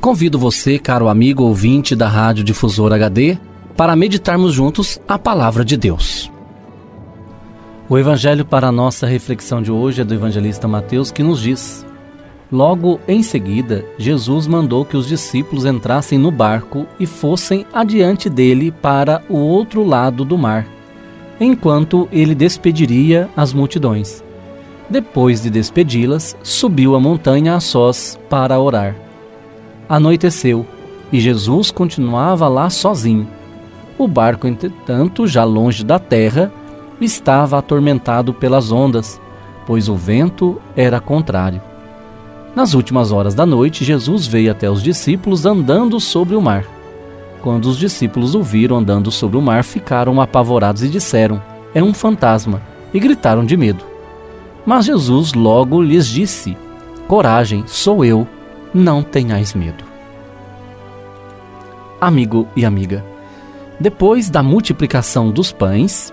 Convido você, caro amigo ouvinte da Rádio Difusor HD, para meditarmos juntos a palavra de Deus. O evangelho para a nossa reflexão de hoje é do evangelista Mateus, que nos diz: Logo em seguida, Jesus mandou que os discípulos entrassem no barco e fossem adiante dele para o outro lado do mar, enquanto ele despediria as multidões. Depois de despedi-las, subiu a montanha a sós para orar. Anoiteceu e Jesus continuava lá sozinho. O barco, entretanto, já longe da terra, estava atormentado pelas ondas, pois o vento era contrário. Nas últimas horas da noite, Jesus veio até os discípulos andando sobre o mar. Quando os discípulos o viram andando sobre o mar, ficaram apavorados e disseram: É um fantasma, e gritaram de medo. Mas Jesus logo lhes disse: Coragem, sou eu não tenhais medo. Amigo e amiga, depois da multiplicação dos pães,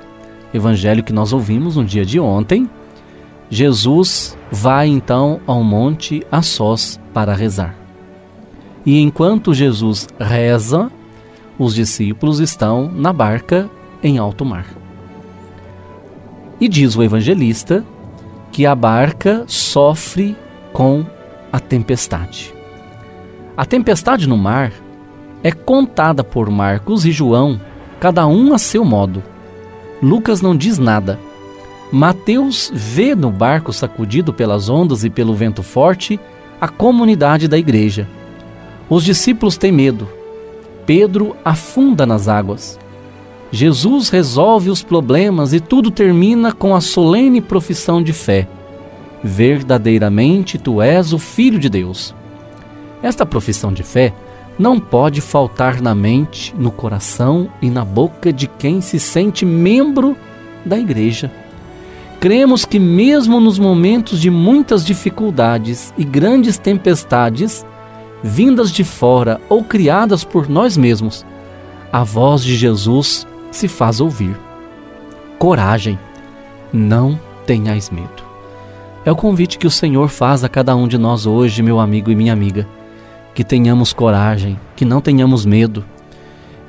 evangelho que nós ouvimos no dia de ontem, Jesus vai então ao monte a sós para rezar. E enquanto Jesus reza, os discípulos estão na barca em alto mar. E diz o evangelista que a barca sofre com a tempestade. A tempestade no mar é contada por Marcos e João, cada um a seu modo. Lucas não diz nada. Mateus vê no barco sacudido pelas ondas e pelo vento forte a comunidade da igreja. Os discípulos têm medo. Pedro afunda nas águas. Jesus resolve os problemas e tudo termina com a solene profissão de fé verdadeiramente tu és o Filho de Deus. Esta profissão de fé não pode faltar na mente, no coração e na boca de quem se sente membro da igreja. Cremos que, mesmo nos momentos de muitas dificuldades e grandes tempestades, vindas de fora ou criadas por nós mesmos, a voz de Jesus se faz ouvir. Coragem, não tenhais medo. É o convite que o Senhor faz a cada um de nós hoje, meu amigo e minha amiga. Que tenhamos coragem, que não tenhamos medo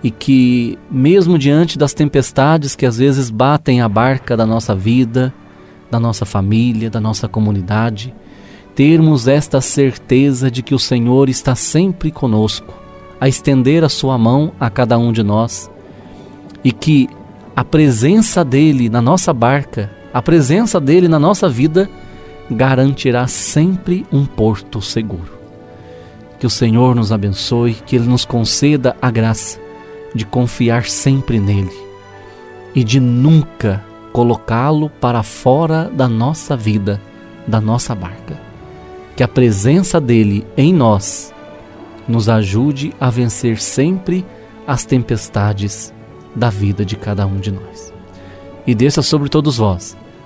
e que, mesmo diante das tempestades que às vezes batem a barca da nossa vida, da nossa família, da nossa comunidade, termos esta certeza de que o Senhor está sempre conosco, a estender a sua mão a cada um de nós e que a presença dele na nossa barca, a presença dele na nossa vida, garantirá sempre um porto seguro. Que o Senhor nos abençoe, que Ele nos conceda a graça de confiar sempre nele e de nunca colocá-lo para fora da nossa vida, da nossa barca. Que a presença dele em nós nos ajude a vencer sempre as tempestades da vida de cada um de nós. E desça sobre todos vós